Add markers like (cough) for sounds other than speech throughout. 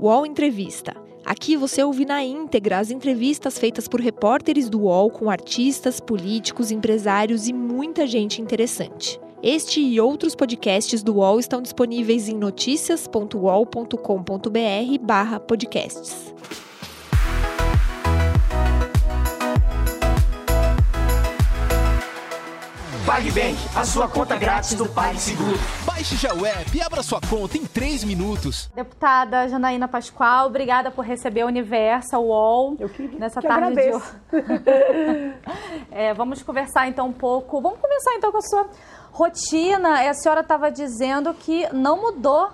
UOL Entrevista. Aqui você ouve na íntegra as entrevistas feitas por repórteres do UOL com artistas, políticos, empresários e muita gente interessante. Este e outros podcasts do UOL estão disponíveis em noticias.uol.com.br/podcasts. PagBank, a sua conta grátis do PagSeguro. Baixe já o app e abra sua conta em 3 minutos. Deputada Janaína Pascoal, obrigada por receber o Universo, o UOL, Eu que, nessa que tarde de agradeço. hoje. (laughs) É, vamos conversar então um pouco. Vamos começar então com a sua rotina. É, A senhora estava dizendo que não mudou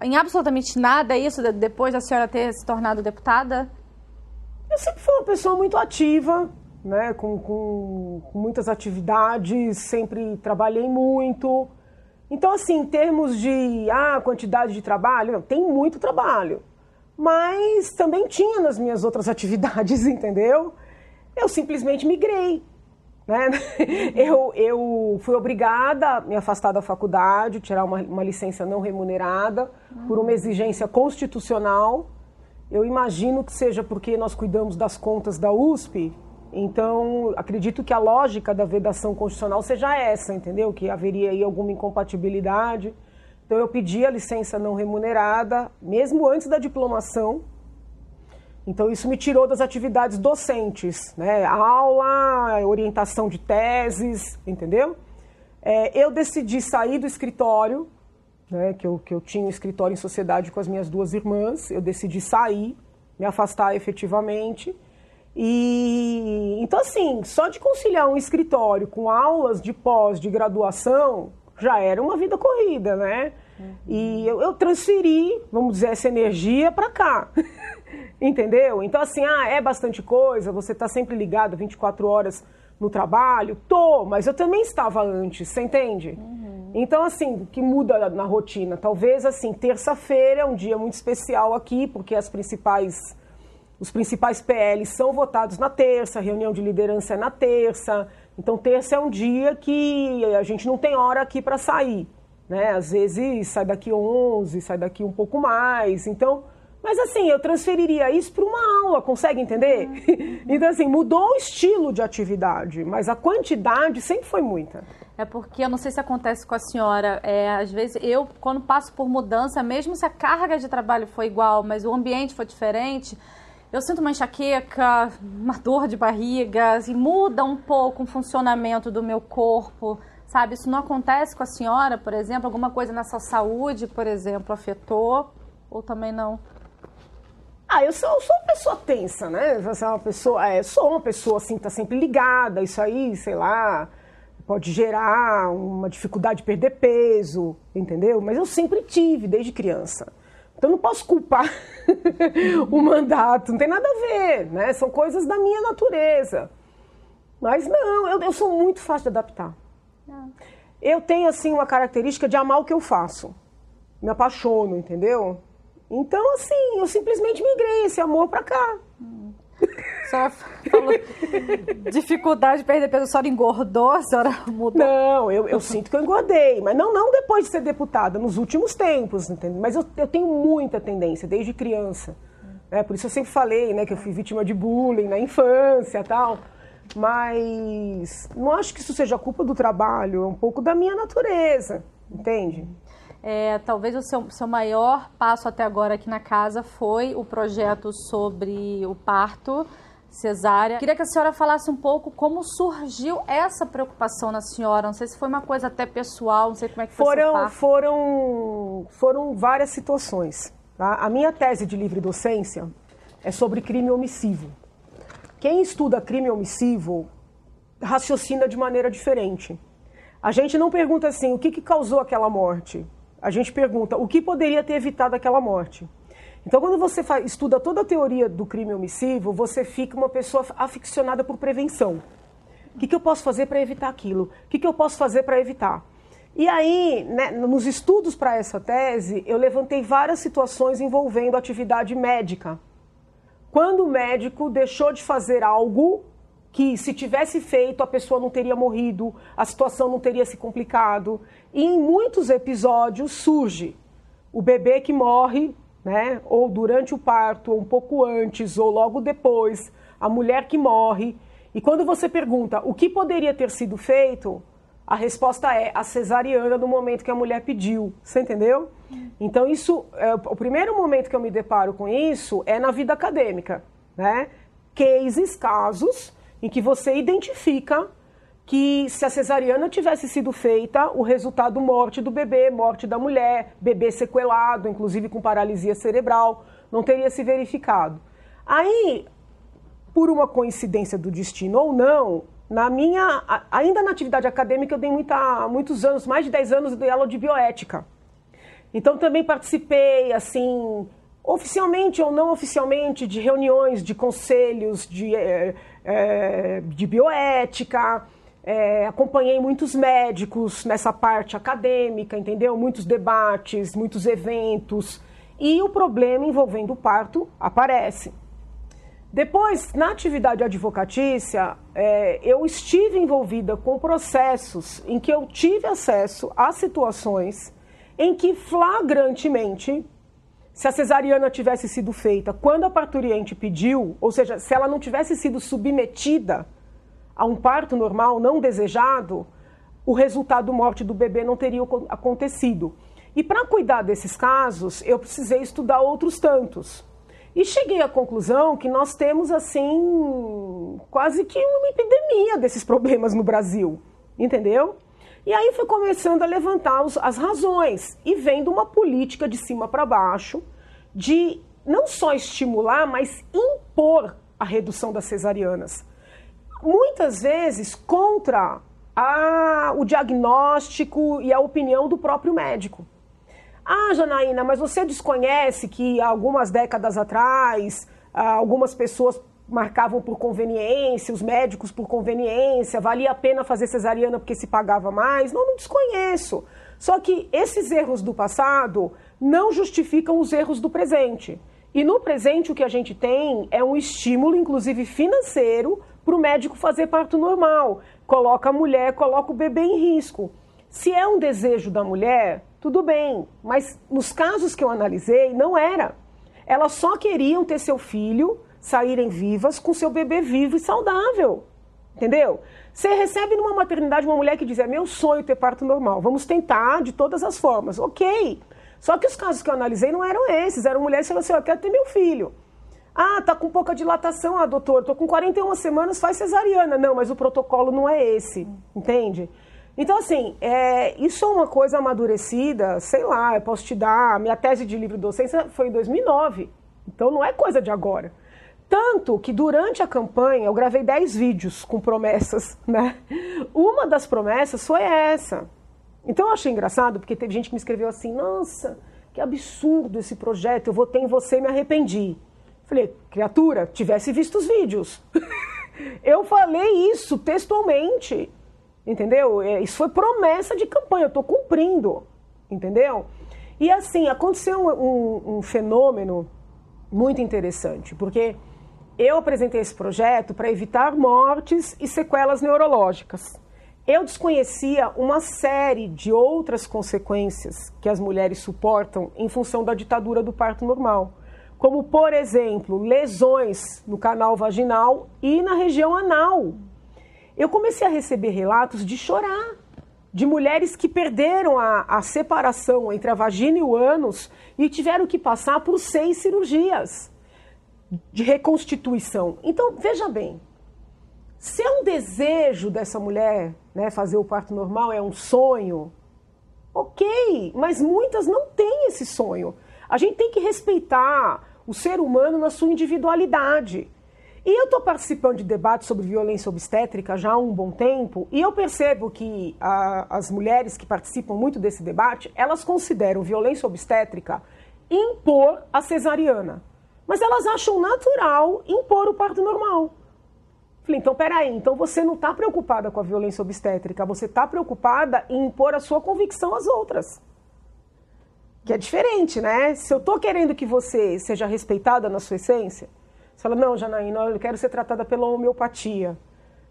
em absolutamente nada é isso de- depois da senhora ter se tornado deputada? Eu sempre fui uma pessoa muito ativa, né? Com, com- com muitas atividades, sempre trabalhei muito. Então, assim, em termos de ah, quantidade de trabalho, não, tem muito trabalho. Mas também tinha nas minhas outras (laughs) atividades, entendeu? Eu simplesmente migrei. Né? (laughs) Eu, eu fui obrigada a me afastar da faculdade, tirar uma, uma licença não remunerada, por uma exigência constitucional. Eu imagino que seja porque nós cuidamos das contas da USP, então acredito que a lógica da vedação constitucional seja essa, entendeu? Que haveria aí alguma incompatibilidade. Então eu pedi a licença não remunerada, mesmo antes da diplomação. Então isso me tirou das atividades docentes, né? Aula, orientação de teses, entendeu? É, eu decidi sair do escritório, né? Que eu, que eu tinha um escritório em sociedade com as minhas duas irmãs. Eu decidi sair, me afastar efetivamente. E então assim, só de conciliar um escritório com aulas de pós, de graduação, já era uma vida corrida, né? E eu, eu transferi, vamos dizer, essa energia para cá. (laughs) Entendeu? Então, assim, ah, é bastante coisa, você está sempre ligado 24 horas no trabalho? Tô, mas eu também estava antes, você entende? Então, assim, o que muda na rotina? Talvez, assim, terça-feira é um dia muito especial aqui, porque as principais, os principais PLs são votados na terça, a reunião de liderança é na terça. Então, terça é um dia que a gente não tem hora aqui para sair, né? Às vezes sai daqui 11, sai daqui um pouco mais. Então, mas assim, eu transferiria isso para uma aula, consegue entender? (laughs) então, assim, mudou o estilo de atividade, mas a quantidade sempre foi muita. É porque eu não sei se acontece com a senhora. É, às vezes eu, quando passo por mudança, mesmo se a carga de trabalho for igual, mas o ambiente for diferente, eu sinto uma enxaqueca, uma dor de barriga, assim, muda um pouco o funcionamento do meu corpo, sabe? Isso não acontece com a senhora, por exemplo? Alguma coisa na sua saúde, por exemplo, afetou? Ou também não? Ah, eu sou, eu sou uma pessoa tensa, né? Você é uma pessoa, é, sou uma pessoa assim, tá sempre ligada, isso aí, sei lá, pode gerar uma dificuldade de perder peso, entendeu? Mas eu sempre tive, desde criança. Então não posso culpar (laughs) o mandato, não tem nada a ver, né? São coisas da minha natureza. Mas não, eu, eu sou muito fácil de adaptar. Eu tenho, assim, uma característica de amar o que eu faço. Me apaixono, entendeu? Então, assim, eu simplesmente migrei esse amor pra cá. A senhora falou dificuldade de perder peso, a senhora engordou, a senhora mudou? Não, eu, eu sinto que eu engordei, mas não, não depois de ser deputada, nos últimos tempos, entendeu? Mas eu, eu tenho muita tendência, desde criança. Né? Por isso eu sempre falei né, que eu fui vítima de bullying na infância tal. Mas não acho que isso seja culpa do trabalho, é um pouco da minha natureza, entende? É, talvez o seu, seu maior passo até agora aqui na casa foi o projeto sobre o parto cesárea. Queria que a senhora falasse um pouco como surgiu essa preocupação na senhora. Não sei se foi uma coisa até pessoal, não sei como é que foi Foram, foram, foram várias situações. tá? A minha tese de livre docência é sobre crime omissivo. Quem estuda crime omissivo raciocina de maneira diferente. A gente não pergunta assim, o que, que causou aquela morte? A gente pergunta, o que poderia ter evitado aquela morte? Então, quando você estuda toda a teoria do crime omissivo, você fica uma pessoa aficionada por prevenção. O que, que eu posso fazer para evitar aquilo? O que, que eu posso fazer para evitar? E aí, né, nos estudos para essa tese, eu levantei várias situações envolvendo atividade médica. Quando o médico deixou de fazer algo que, se tivesse feito, a pessoa não teria morrido, a situação não teria se complicado. E em muitos episódios surge o bebê que morre, né? Ou durante o parto, ou um pouco antes, ou logo depois, a mulher que morre. E quando você pergunta o que poderia ter sido feito, a resposta é a cesariana no momento que a mulher pediu. Você entendeu? Então, isso, é, o primeiro momento que eu me deparo com isso é na vida acadêmica, né? Cases, casos, em que você identifica que se a cesariana tivesse sido feita, o resultado morte do bebê, morte da mulher, bebê sequelado, inclusive com paralisia cerebral, não teria se verificado. Aí, por uma coincidência do destino ou não, na minha, ainda na atividade acadêmica, eu dei muita, muitos anos, mais de 10 anos de aula de bioética. Então também participei, assim, oficialmente ou não oficialmente, de reuniões, de conselhos de, é, é, de bioética. É, acompanhei muitos médicos nessa parte acadêmica, entendeu? Muitos debates, muitos eventos. E o problema envolvendo o parto aparece. Depois, na atividade advocatícia, é, eu estive envolvida com processos em que eu tive acesso a situações em que flagrantemente, se a cesariana tivesse sido feita quando a parturiente pediu, ou seja, se ela não tivesse sido submetida a um parto normal não desejado, o resultado morte do bebê não teria acontecido. E para cuidar desses casos, eu precisei estudar outros tantos. E cheguei à conclusão que nós temos, assim, quase que uma epidemia desses problemas no Brasil, entendeu? E aí foi começando a levantar os, as razões e vendo uma política de cima para baixo de não só estimular, mas impor a redução das cesarianas. Muitas vezes contra a, o diagnóstico e a opinião do próprio médico. Ah, Janaína, mas você desconhece que algumas décadas atrás algumas pessoas marcavam por conveniência, os médicos por conveniência, valia a pena fazer cesariana porque se pagava mais? Não, não desconheço. Só que esses erros do passado não justificam os erros do presente. E no presente o que a gente tem é um estímulo, inclusive financeiro, para o médico fazer parto normal. Coloca a mulher, coloca o bebê em risco. Se é um desejo da mulher, tudo bem, mas nos casos que eu analisei, não era. Elas só queriam ter seu filho, saírem vivas com seu bebê vivo e saudável. Entendeu? Você recebe numa maternidade uma mulher que diz: é meu sonho ter parto normal, vamos tentar de todas as formas. Ok. Só que os casos que eu analisei não eram esses, eram mulheres que falaram assim: eu quero ter meu filho. Ah, tá com pouca dilatação, ah, doutor, tô com 41 semanas, faz cesariana. Não, mas o protocolo não é esse, entende? Então, assim, é, isso é uma coisa amadurecida, sei lá, eu posso te dar. Minha tese de livre docência foi em 2009, então não é coisa de agora. Tanto que durante a campanha eu gravei 10 vídeos com promessas, (laughs) né? Uma das promessas foi essa. Então eu achei engraçado, porque teve gente que me escreveu assim: nossa, que absurdo esse projeto, eu votei em você e me arrependi. Falei, criatura, tivesse visto os vídeos. (laughs) eu falei isso textualmente. Entendeu? É, isso foi promessa de campanha, eu estou cumprindo. Entendeu? E assim, aconteceu um, um, um fenômeno muito interessante, porque eu apresentei esse projeto para evitar mortes e sequelas neurológicas. Eu desconhecia uma série de outras consequências que as mulheres suportam em função da ditadura do parto normal, como, por exemplo, lesões no canal vaginal e na região anal, eu comecei a receber relatos de chorar, de mulheres que perderam a, a separação entre a vagina e o ânus e tiveram que passar por seis cirurgias de reconstituição. Então, veja bem, se é um desejo dessa mulher né, fazer o parto normal, é um sonho, ok, mas muitas não têm esse sonho. A gente tem que respeitar o ser humano na sua individualidade. E eu estou participando de debates sobre violência obstétrica já há um bom tempo, e eu percebo que a, as mulheres que participam muito desse debate, elas consideram violência obstétrica impor a cesariana. Mas elas acham natural impor o parto normal. Falei, então peraí, então você não está preocupada com a violência obstétrica, você está preocupada em impor a sua convicção às outras. Que é diferente, né? Se eu estou querendo que você seja respeitada na sua essência, você fala, não, Janaína, eu quero ser tratada pela homeopatia.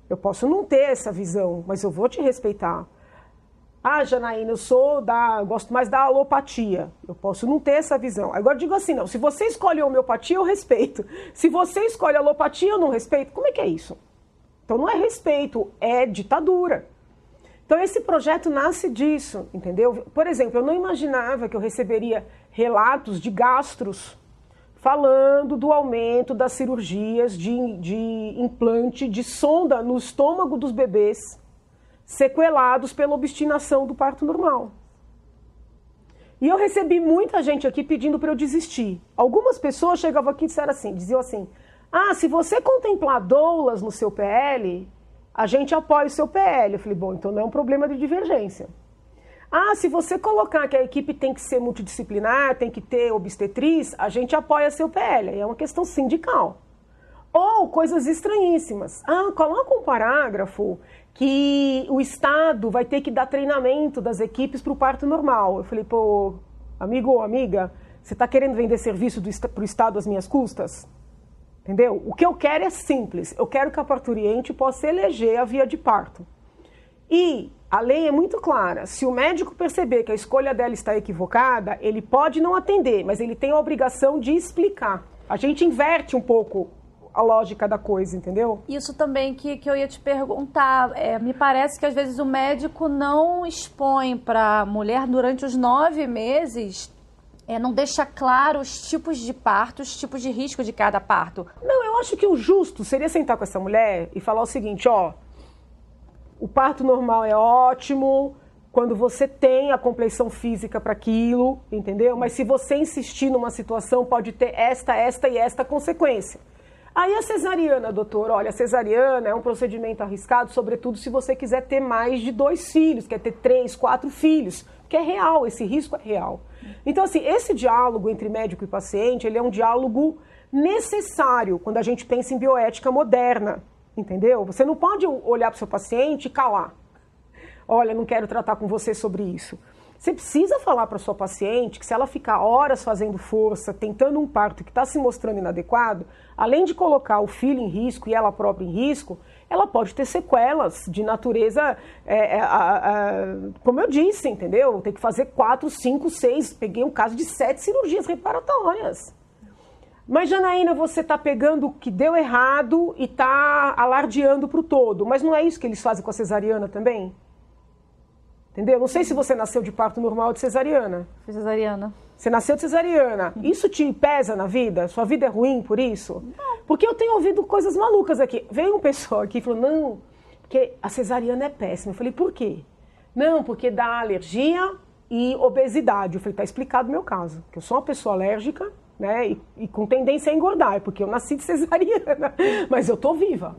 Eu posso não ter essa visão, mas eu vou te respeitar. Ah, Janaína, eu sou da. Gosto mais da alopatia. Eu posso não ter essa visão. Agora digo assim, não. Se você escolhe homeopatia, eu respeito. Se você escolhe alopatia, eu não respeito. Como é que é isso? Então não é respeito, é ditadura. Então esse projeto nasce disso, entendeu? Por exemplo, eu não imaginava que eu receberia relatos de gastros falando do aumento das cirurgias de, de implante de sonda no estômago dos bebês sequelados pela obstinação do parto normal. E eu recebi muita gente aqui pedindo para eu desistir. Algumas pessoas chegavam aqui e disseram assim, diziam assim: "Ah, se você contemplar doulas no seu PL, a gente apoia o seu PL". Eu falei: "Bom, então não é um problema de divergência". Ah, se você colocar que a equipe tem que ser multidisciplinar, tem que ter obstetriz, a gente apoia seu PL. É uma questão sindical. Ou coisas estranhíssimas. Ah, coloca um parágrafo que o Estado vai ter que dar treinamento das equipes para o parto normal. Eu falei, pô, amigo ou amiga, você está querendo vender serviço para o Estado às minhas custas? Entendeu? O que eu quero é simples. Eu quero que a parturiente possa eleger a via de parto. E a lei é muito clara. Se o médico perceber que a escolha dela está equivocada, ele pode não atender, mas ele tem a obrigação de explicar. A gente inverte um pouco a lógica da coisa, entendeu? Isso também que, que eu ia te perguntar. É, me parece que às vezes o médico não expõe para a mulher durante os nove meses é, não deixa claro os tipos de parto, os tipos de risco de cada parto. Não, eu acho que o justo seria sentar com essa mulher e falar o seguinte, ó, o parto normal é ótimo quando você tem a compleição física para aquilo, entendeu? Mas se você insistir numa situação, pode ter esta, esta e esta consequência. Aí a cesariana, doutor, olha, a cesariana é um procedimento arriscado, sobretudo se você quiser ter mais de dois filhos, quer ter três, quatro filhos, que é real, esse risco é real. Então, assim, esse diálogo entre médico e paciente, ele é um diálogo necessário quando a gente pensa em bioética moderna, entendeu? Você não pode olhar para o seu paciente e calar. Olha, não quero tratar com você sobre isso. Você precisa falar para sua paciente que se ela ficar horas fazendo força, tentando um parto que está se mostrando inadequado, além de colocar o filho em risco e ela própria em risco, ela pode ter sequelas de natureza, é, é, como eu disse, entendeu? Tem que fazer quatro, cinco, seis. Peguei um caso de sete cirurgias reparatórias. Mas, Janaína, você está pegando o que deu errado e está alardeando para o todo. Mas não é isso que eles fazem com a cesariana também? Entendeu? Não sei se você nasceu de parto normal ou de cesariana. Fui cesariana. Você nasceu de cesariana. Isso te pesa na vida? Sua vida é ruim por isso? Não. Porque eu tenho ouvido coisas malucas aqui. Veio um pessoal aqui e falou: não, porque a cesariana é péssima. Eu falei: por quê? Não, porque dá alergia e obesidade. Eu falei: tá explicado o meu caso. Que eu sou uma pessoa alérgica, né? E, e com tendência a engordar. É porque eu nasci de (laughs) cesariana. Mas eu tô viva.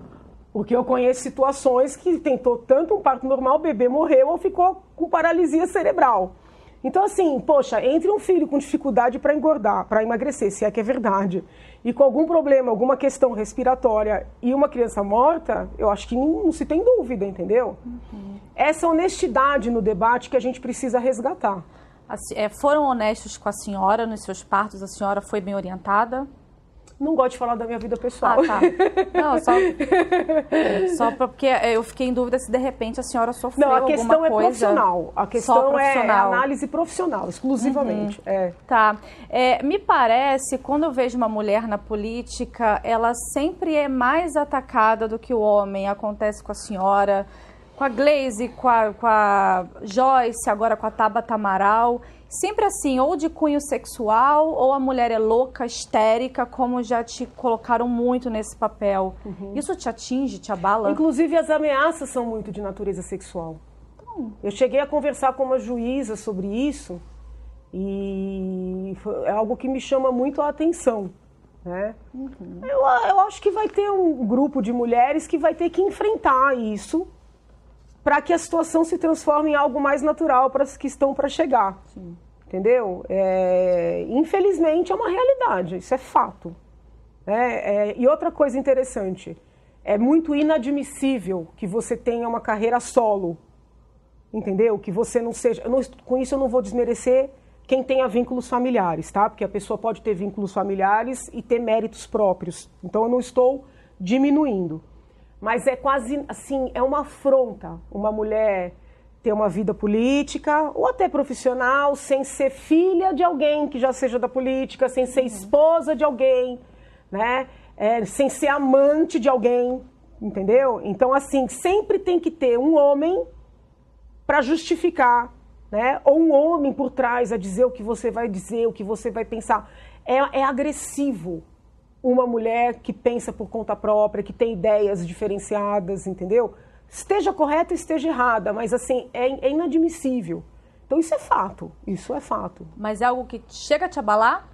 Porque eu conheço situações que tentou tanto um parto normal, o bebê morreu ou ficou com paralisia cerebral. Então, assim, poxa, entre um filho com dificuldade para engordar, para emagrecer, se é que é verdade, e com algum problema, alguma questão respiratória e uma criança morta, eu acho que não, não se tem dúvida, entendeu? Uhum. Essa honestidade no debate que a gente precisa resgatar. É, foram honestos com a senhora nos seus partos? A senhora foi bem orientada? Não gosto de falar da minha vida pessoal. Ah, tá. (laughs) Não, só, só porque eu fiquei em dúvida se de repente a senhora sofreu alguma coisa. Não, a questão é profissional. A questão profissional. é análise profissional, exclusivamente. Uhum. É. Tá. É, me parece, quando eu vejo uma mulher na política, ela sempre é mais atacada do que o homem. Acontece com a senhora, com a Glaze, com a, com a Joyce, agora com a Tabata Amaral sempre assim, ou de cunho sexual, ou a mulher é louca, histérica, como já te colocaram muito nesse papel. Uhum. Isso te atinge, te abala? Inclusive, as ameaças são muito de natureza sexual. Então, eu cheguei a conversar com uma juíza sobre isso e é algo que me chama muito a atenção. Né? Uhum. Eu, eu acho que vai ter um grupo de mulheres que vai ter que enfrentar isso para que a situação se transforme em algo mais natural para as que estão para chegar. Sim. Entendeu? É, infelizmente é uma realidade, isso é fato. É, é, e outra coisa interessante, é muito inadmissível que você tenha uma carreira solo, entendeu? Que você não seja. Não, com isso eu não vou desmerecer quem tenha vínculos familiares, tá? Porque a pessoa pode ter vínculos familiares e ter méritos próprios. Então eu não estou diminuindo. Mas é quase assim, é uma afronta uma mulher ter uma vida política ou até profissional sem ser filha de alguém que já seja da política, sem ser esposa de alguém, né? É, sem ser amante de alguém, entendeu? Então, assim, sempre tem que ter um homem para justificar, né? Ou um homem por trás a dizer o que você vai dizer, o que você vai pensar. É, é agressivo uma mulher que pensa por conta própria, que tem ideias diferenciadas, entendeu? Esteja correta, esteja errada, mas assim, é, é inadmissível. Então isso é fato, isso é fato. Mas é algo que chega a te abalar?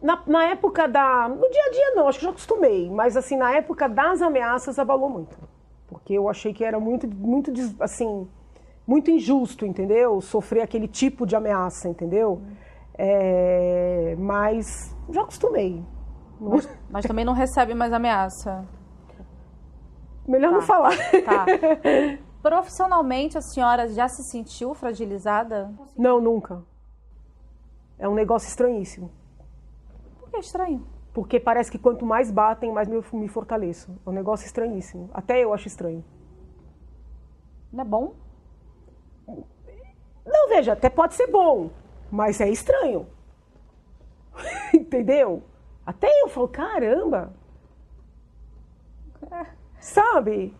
Na, na, época da. No dia a dia não, acho que já acostumei, mas assim, na época das ameaças abalou muito. Porque eu achei que era muito, muito assim, muito injusto, entendeu? Sofrer aquele tipo de ameaça, entendeu? É, mas já acostumei. Mas, mas, também não recebe mais ameaça. Melhor tá. não falar. Tá. (laughs) Profissionalmente, a senhora já se sentiu fragilizada? Não, nunca. É um negócio estranhíssimo. Por que é estranho? Porque parece que quanto mais batem, mais me, me fortaleço. É um negócio estranhíssimo. Até eu acho estranho. Não é bom? Não, veja, até pode ser bom, mas é estranho. (laughs) Entendeu? Até eu falo, caramba. É. Sabe?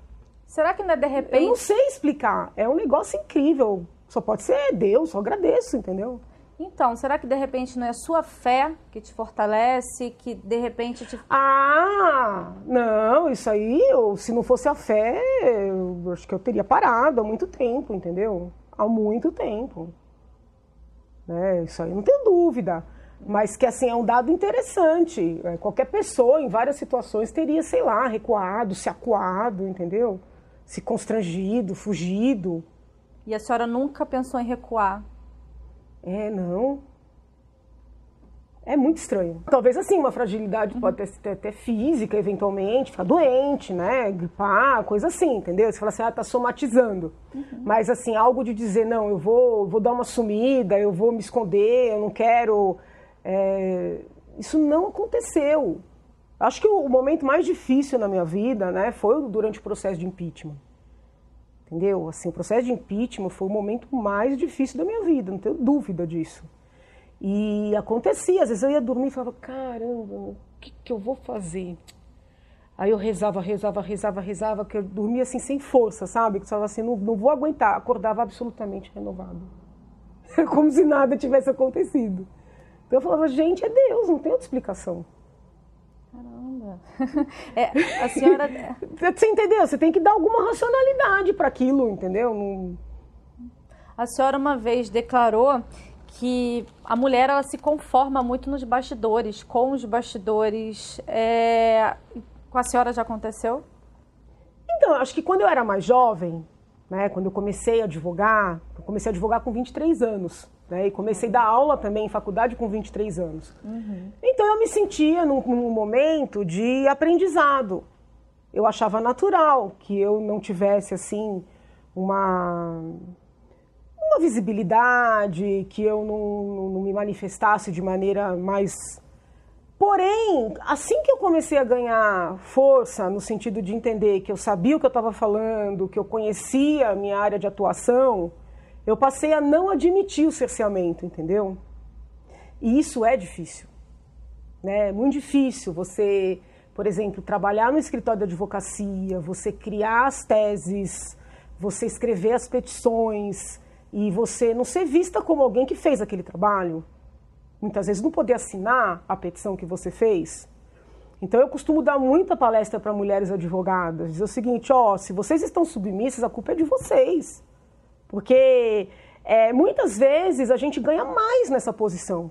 Será que não é de repente? Eu não sei explicar. É um negócio incrível. Só pode ser Deus, só agradeço, entendeu? Então, será que de repente não é a sua fé que te fortalece, que de repente te. Ah, não, isso aí, eu, se não fosse a fé, eu acho que eu teria parado há muito tempo, entendeu? Há muito tempo. Né? Isso aí não tenho dúvida. Mas que assim é um dado interessante. É, qualquer pessoa, em várias situações, teria, sei lá, recuado, se acuado, entendeu? Se constrangido, fugido. E a senhora nunca pensou em recuar? É, não. É muito estranho. Talvez assim, uma fragilidade uhum. pode ter até física, eventualmente, ficar doente, né? Gripar, coisa assim, entendeu? Você fala assim, ah, tá somatizando. Uhum. Mas assim, algo de dizer, não, eu vou, vou dar uma sumida, eu vou me esconder, eu não quero é, isso não aconteceu. Acho que o, momento mais difícil na minha vida né, foi durante o processo de impeachment. Entendeu? Assim, o processo de impeachment foi o momento mais difícil da minha vida, não tenho dúvida disso. E acontecia, às vezes eu ia dormir e falava, caramba, o que, que eu vou fazer? Aí eu rezava, rezava, rezava, rezava, que eu dormia assim sem força, sabe? Que eu falava assim, não, não vou aguentar. Acordava absolutamente renovado. (laughs) Como se nada tivesse acontecido. Eu falava, gente, é Deus, não tem outra explicação. Caramba. (laughs) É, a senhora. (laughs) Você entendeu? Você tem que dar alguma racionalidade para aquilo, entendeu? Não... A senhora uma vez declarou que a mulher ela se conforma muito nos bastidores, com os bastidores. É... Com a senhora já aconteceu? Então, acho que quando eu era mais jovem, né, quando eu comecei a advogar, eu comecei a advogar com 23 anos. Né? E comecei a dar aula também em faculdade com 23 anos. Uhum. Então eu me sentia num, num, momento de aprendizado. Eu achava natural que eu não tivesse assim uma, uma visibilidade, que eu não, não, me manifestasse de maneira mais. Porém, assim que eu comecei a ganhar força, no sentido de entender que eu sabia o que eu estava falando, que eu conhecia a minha área de atuação, eu passei a não admitir o cerceamento, entendeu? E isso é difícil. Né? É muito difícil você, por exemplo, trabalhar no escritório de advocacia, você criar as teses, você escrever as petições e você não ser vista como alguém que fez aquele trabalho. Muitas vezes não poder assinar a petição que você fez. Então eu costumo dar muita palestra para mulheres advogadas, dizer o seguinte, ó, se vocês estão submissas, a culpa é de vocês. Porque é, muitas vezes a gente ganha mais nessa posição.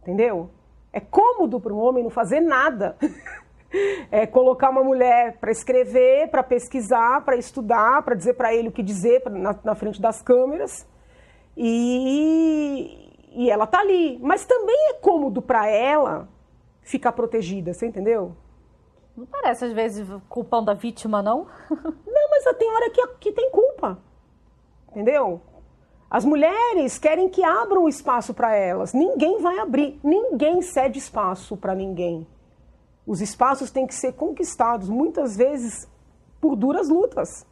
Entendeu? É cômodo para um homem não fazer nada. (laughs) é colocar uma mulher para escrever, para pesquisar, para estudar, para dizer para ele o que dizer na, na, frente das câmeras. E, e ela tá ali. Mas também é cômodo para ela ficar protegida, você entendeu? Não parece, às vezes, culpando a vítima, não? (laughs) não, mas tem hora que, que tem culpa. Entendeu? As mulheres querem que abram espaço para elas. Ninguém vai abrir, ninguém cede espaço para ninguém. Os espaços têm que ser conquistados, muitas vezes por duras lutas.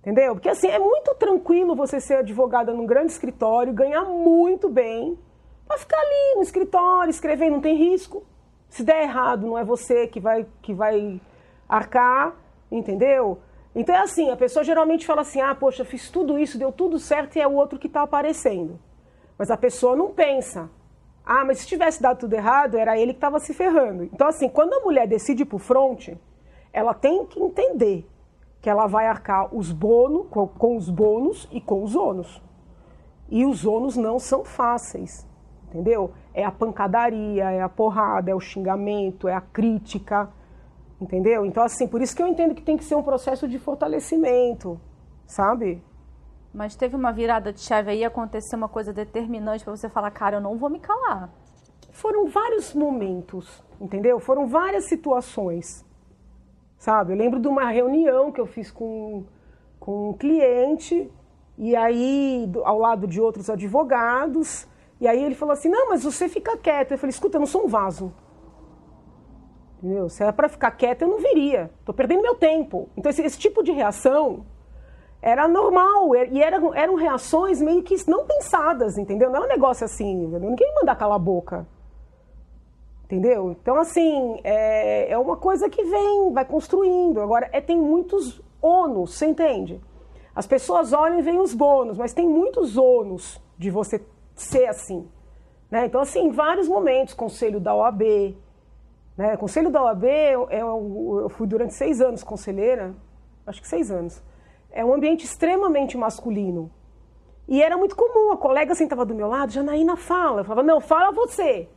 Entendeu? Porque assim, é muito tranquilo você ser advogada num grande escritório, ganhar muito bem, para ficar ali no escritório, escrever, não tem risco. Se der errado, não é você que vai, que vai arcar, entendeu? Então é assim, a pessoa geralmente fala assim, ah, poxa, fiz tudo isso, deu tudo certo e é o outro que está aparecendo. Mas a pessoa não pensa, ah, mas se tivesse dado tudo errado, era ele que estava se ferrando. Então assim, quando a mulher decide ir pro fronte, ela tem que entender que ela vai arcar os bônus, com, com os bônus e com os ônus. E os ônus não são fáceis, entendeu? É a pancadaria, é a porrada, é o xingamento, é a crítica, entendeu? Então, assim, por isso que eu entendo que tem que ser um processo de fortalecimento, sabe? Mas teve uma virada de chave aí, aconteceu uma coisa determinante para você falar, cara, eu não vou me calar. Foram vários momentos, entendeu? Foram várias situações sabe? Eu lembro de uma reunião que eu fiz com, com um cliente, e aí, do, ao lado de outros advogados, e aí ele falou assim: Não, mas você fica quieto. Eu falei: Escuta, eu não sou um vaso. Entendeu? Se era para ficar quieto, eu não viria. Estou perdendo meu tempo. Então, esse, esse, tipo de reação era normal. E eram, eram reações meio que não pensadas, entendeu? Não é um negócio assim. Entendeu? Ninguém manda calar a boca. Entendeu? Então, assim, é, é uma coisa que vem, vai construindo. Agora, é, tem muitos ônus, você entende? As pessoas olham e veem os bônus, mas tem muitos ônus de você ser assim. Né? Então, assim, em vários momentos, conselho da OAB. Né? Conselho da OAB, eu, eu fui durante seis anos conselheira, acho que seis anos. É um ambiente extremamente masculino. E era muito comum, a colega sentava do meu lado, Janaína fala. Eu falava, não, fala você.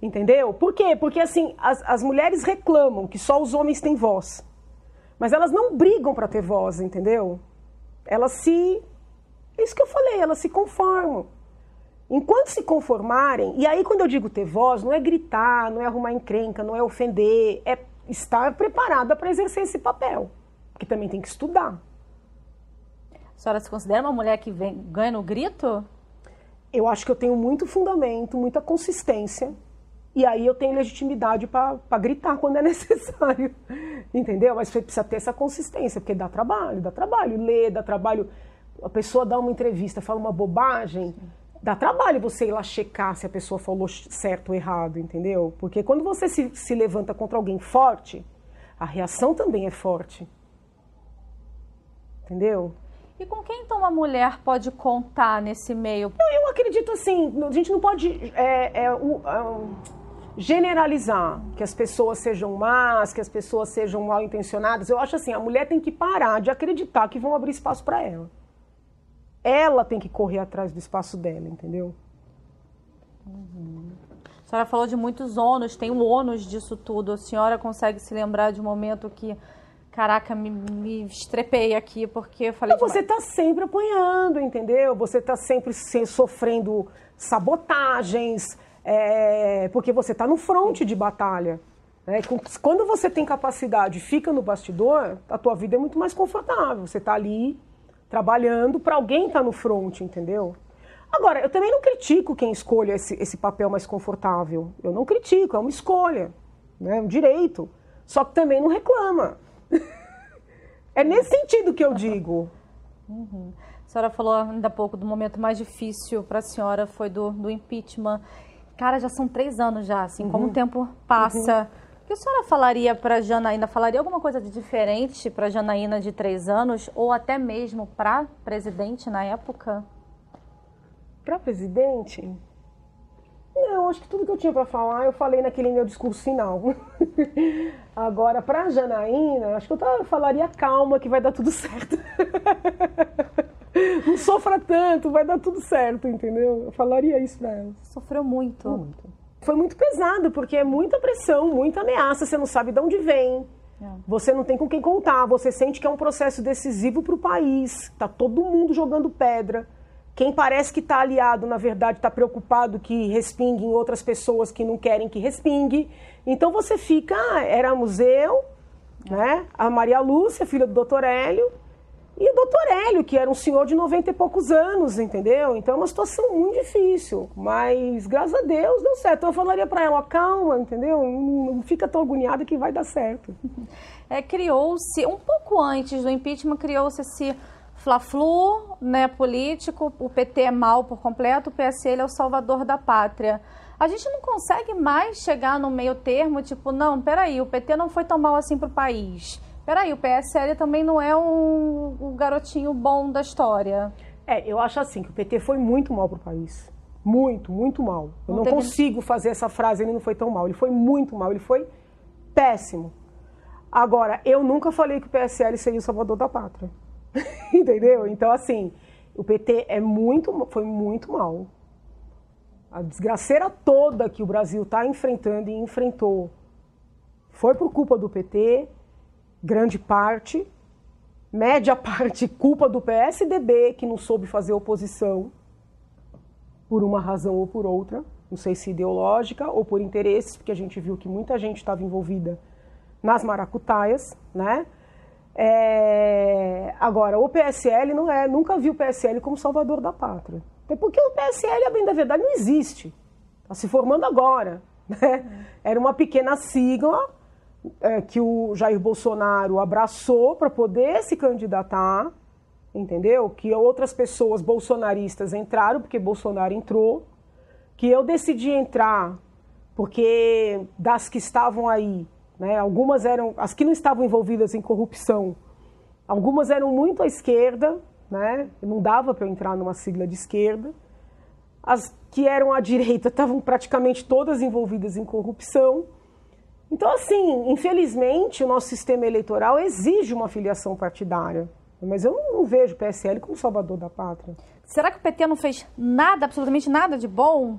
Entendeu? Por quê? Porque assim, as, as mulheres reclamam que só os homens têm voz. Mas elas não brigam para ter voz, entendeu? Elas se. É isso que eu falei, elas se conformam. Enquanto se conformarem, e aí quando eu digo ter voz, não é gritar, não é arrumar encrenca, não é ofender, é estar preparada para exercer esse papel. Porque também tem que estudar. A senhora se considera uma mulher que vem, ganha no grito? Eu acho que eu tenho muito fundamento, muita consistência e aí eu tenho legitimidade para gritar (laughs) quando é necessário, entendeu? Mas você precisa ter essa consistência, porque dá trabalho, dá trabalho ler, dá trabalho. A pessoa dá uma entrevista, fala uma bobagem, dá trabalho você ir lá checar se a pessoa falou certo ou errado, entendeu? Porque quando você se, se levanta contra alguém forte, a reação também é forte. Entendeu? E com quem então uma mulher pode contar nesse meio? Eu acredito assim, a gente não pode. É, é, o, generalizar que as pessoas sejam más, que as pessoas sejam mal intencionadas. Eu acho assim, a mulher tem que parar de acreditar que vão abrir espaço para ela. Ela tem que correr atrás do espaço dela, entendeu? Uhum. A senhora falou de muitos ônus, tem o ônus disso tudo. A senhora consegue se lembrar de um momento que, caraca, me, me estrepei aqui porque eu falei. Não, você está sempre apanhando, entendeu? Você está sempre sofrendo sabotagens, é, porque você está no fronte de batalha. Né? Quando você tem capacidade e fica no bastidor, a tua vida é muito mais confortável. Você está ali trabalhando para alguém estar tá no fronte, entendeu? Agora, eu também não critico quem escolhe esse, esse papel mais confortável. Eu não critico, é uma escolha, né? é um direito. Só que também não reclama. É nesse sentido que eu digo. Uhum. A senhora falou ainda há pouco do momento mais difícil para a senhora foi do, do impeachment. Cara, já são três anos já, assim, uhum. como o tempo passa. Uhum. O que a senhora falaria para Janaína? Falaria alguma coisa de diferente para Janaína de três anos ou até mesmo para presidente na época? Para presidente? Não, acho que tudo que eu tinha para falar eu falei naquele meu discurso final. (laughs) Agora, para Janaína, acho que eu falaria calma que vai dar tudo certo. (laughs) não sofra tanto, vai dar tudo certo, entendeu? Eu falaria isso pra ela. Sofreu muito. Muito. Foi muito pesado, porque é muita pressão, muita ameaça, você não sabe de onde vem. É. Você não tem com quem contar, você sente que é um processo decisivo para o país. Tá todo mundo jogando pedra. Quem parece que está aliado, na verdade, está preocupado que respingue em outras pessoas que não querem que respingue. Então você fica, ah, éramos eu, né? A Maria Lúcia, filha do doutor Hélio, e o doutor Hélio, que era um senhor de 90 e poucos anos, entendeu? Então é uma situação muito difícil. Mas, graças a Deus, deu certo. Então, eu falaria para ela, calma, entendeu? Não, fica tão agoniada que vai dar certo. É, criou-se, um pouco antes do impeachment, criou-se esse Fla-Flu, né, político, o PT é mal por completo, o PSL é o salvador da pátria. A gente não consegue mais chegar no meio termo, tipo, não, peraí, o PT não foi tão mal assim pro país. Peraí, o PSL também não é um, um garotinho bom da história. É, eu acho assim, que o PT foi muito mal pro país. Muito, muito mal. Eu não, não teve... consigo fazer essa frase, ele não foi tão mal. Ele foi muito mal, ele foi péssimo. Agora, eu nunca falei que o PSL seria o salvador da pátria. (laughs) Entendeu? Então, assim, o PT é muito, foi muito mal. A desgraceira toda que o Brasil está enfrentando e enfrentou foi por culpa do PT, grande parte, média (laughs) parte culpa do PSDB, que não soube fazer oposição por uma razão ou por outra, não sei se ideológica ou por interesses, porque a gente viu que muita gente estava envolvida nas maracutaias, né? É... Agora, o PSL não é, nunca viu o PSL como salvador da pátria. Até porque o PSL, a bem da verdade, não existe. Está se formando agora. (laughs) Né? Era uma pequena sigla é, que o Jair Bolsonaro abraçou para poder se candidatar entendeu? Que outras pessoas bolsonaristas entraram porque Bolsonaro entrou, que eu decidi entrar porque das que estavam aí, né, algumas eram, as que não estavam envolvidas em corrupção, algumas eram muito à esquerda, né, não dava para eu entrar numa sigla de esquerda, as que eram à direita estavam praticamente todas envolvidas em corrupção. Então, assim, infelizmente, o nosso sistema eleitoral exige uma filiação partidária. Mas eu não, vejo o PSL como salvador da pátria. Será que o PT não fez nada, absolutamente nada de bom?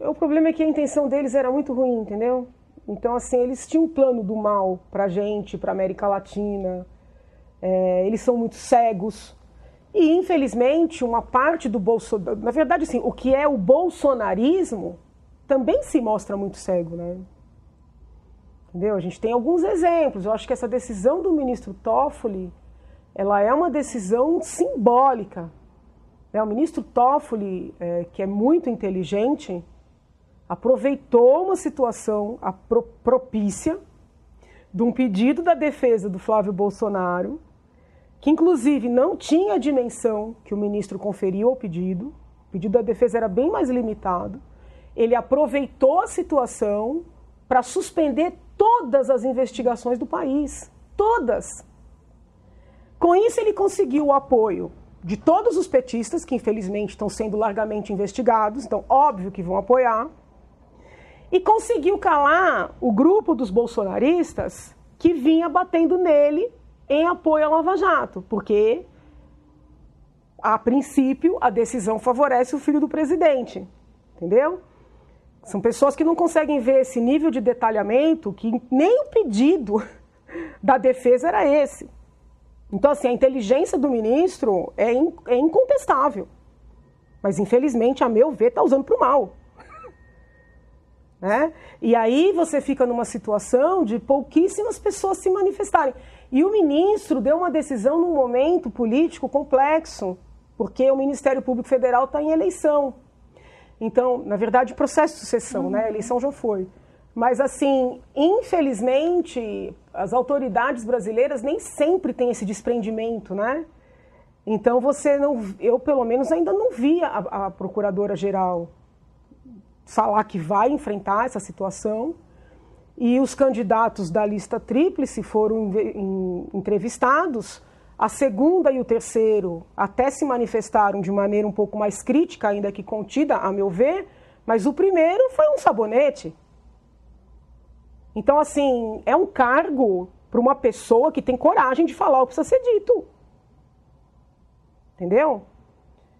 O problema é que a intenção deles era muito ruim, entendeu? Então, assim, eles tinham um plano do mal pra gente, pra América Latina. É, eles são muito cegos. E, infelizmente, uma parte do Bolsonaro. Na verdade, assim, o que é o bolsonarismo também se mostra muito cego, né? Entendeu? A gente tem alguns exemplos. Eu acho que essa decisão do ministro Toffoli ela é uma decisão simbólica. É, o ministro Toffoli, é, que é muito inteligente, aproveitou uma situação propícia de um pedido da defesa do Flávio Bolsonaro, que inclusive não tinha a dimensão que o ministro conferiu ao pedido, o pedido da defesa era bem mais limitado. Ele aproveitou a situação para suspender todas as investigações do país. Todas. Com isso, ele conseguiu o apoio de todos os petistas, que infelizmente estão sendo largamente investigados, então, óbvio que vão apoiar, e conseguiu calar o grupo dos bolsonaristas que vinha batendo nele em apoio à Lava Jato, porque, a princípio, a decisão favorece o filho do presidente, entendeu? São pessoas que não conseguem ver esse nível de detalhamento que nem o pedido (laughs) da defesa era esse. Então, assim, a inteligência do ministro é, in, é incontestável. Mas, infelizmente, a meu ver, está usando para o mal. Né? E aí você fica numa situação de pouquíssimas pessoas se manifestarem. E o ministro deu uma decisão num momento político complexo, porque o Ministério Público Federal está em eleição. Então, na verdade, processo de sucessão, uhum. né? A eleição já foi. Mas, assim, infelizmente, as autoridades brasileiras nem sempre têm esse desprendimento, né? Então, você não. Eu, pelo menos, ainda não vi a, a procuradora-geral falar que vai enfrentar essa situação. E os candidatos da lista tríplice foram entrevistados. A segunda e o terceiro até se manifestaram de maneira um pouco mais crítica, ainda que contida, a meu ver, mas o primeiro foi um sabonete. Então, assim, é um cargo para uma pessoa que tem coragem de falar o que precisa ser dito. Entendeu?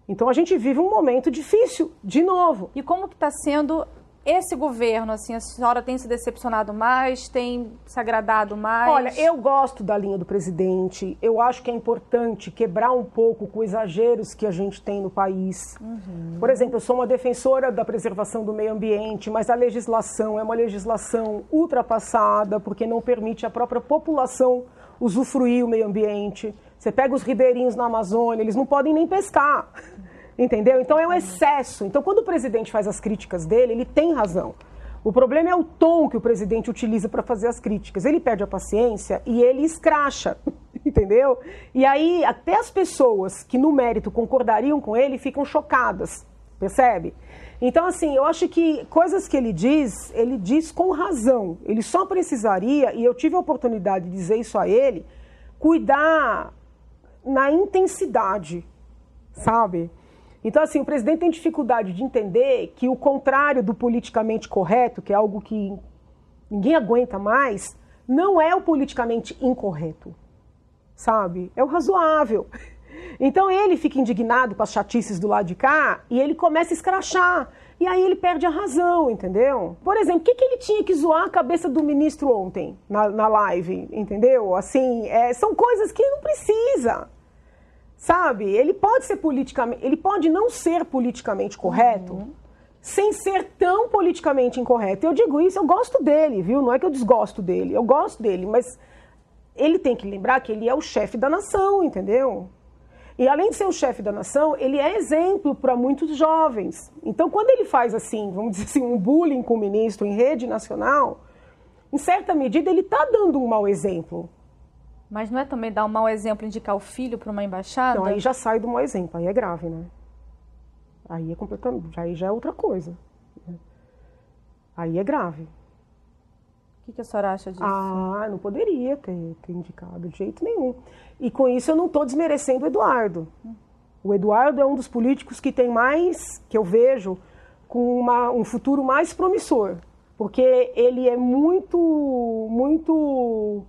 Então a gente vive um momento difícil, de novo. E como que está sendo esse governo, assim, a senhora tem se decepcionado mais, tem se agradado mais? Olha, eu gosto da linha do presidente. Eu acho que é importante quebrar um pouco com exageros que a gente tem no país. Uhum. Por exemplo, eu sou uma defensora da preservação do meio ambiente, mas a legislação é uma legislação ultrapassada porque não permite à própria população usufruir o meio ambiente. Você pega os ribeirinhos na Amazônia, eles não podem nem pescar. Entendeu? Então é um excesso. Então, quando o presidente faz as críticas dele, ele tem razão. O problema é o tom que o presidente utiliza para fazer as críticas. Ele perde a paciência e ele escracha. (laughs) entendeu? E aí até as pessoas que no mérito concordariam com ele ficam chocadas, percebe? Então, assim, eu acho que coisas que ele diz, ele diz com razão. Ele só precisaria, e eu tive a oportunidade de dizer isso a ele, cuidar na intensidade, sabe? Então, assim, o presidente tem dificuldade de entender que o contrário do politicamente correto, que é algo que ninguém aguenta mais, não é o politicamente incorreto, sabe? É o razoável. Então ele fica indignado com as chatices do lado de cá e ele começa a escrachar. E aí ele perde a razão, entendeu? Por exemplo, o que, que ele tinha que zoar a cabeça do ministro ontem na, na live, entendeu? Assim, é, são coisas que não precisa. Sabe? Ele pode ser politicamente. Ele pode não ser politicamente correto. Uhum. Sem ser tão politicamente incorreto. Eu digo isso, eu gosto dele, viu? Não é que eu desgosto dele, eu gosto dele, mas ele tem que lembrar que ele é o chefe da nação, entendeu? E além de ser o chefe da nação, ele é exemplo para muitos jovens. Então, quando ele faz assim, vamos dizer assim, um bullying com o ministro em rede nacional, em certa medida ele está dando um mau exemplo. Mas não é também dar um mau exemplo indicar o filho para uma embaixada? Então, aí já sai do mau exemplo, aí é grave, né? Aí é completamente, aí já é outra coisa. Aí é grave que, que a senhora acha disso? Ah, não poderia ter, ter indicado de jeito nenhum. E com isso eu não estou desmerecendo o Eduardo. O Eduardo é um dos políticos que tem mais, que eu vejo, com uma, um futuro mais promissor. Porque ele é muito, muito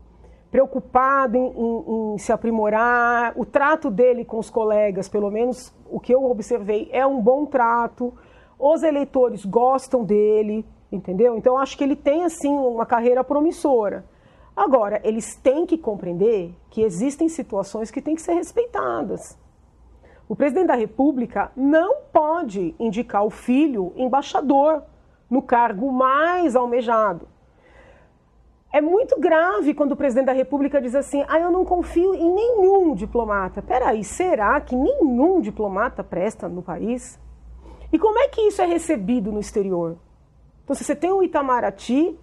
preocupado em, em, em, se aprimorar. O trato dele com os colegas, pelo menos o que eu observei, é um bom trato. Os eleitores gostam dele entendeu? Então acho que ele tem assim uma carreira promissora. Agora, eles têm que compreender que existem situações que têm que ser respeitadas. O presidente da República não pode indicar o filho embaixador no cargo mais almejado. É muito grave quando o presidente da República diz assim: ah, eu não confio em nenhum diplomata. Peraí, será que nenhum diplomata presta no país? E como é que isso é recebido no exterior? Então, se você tem o Itamaraty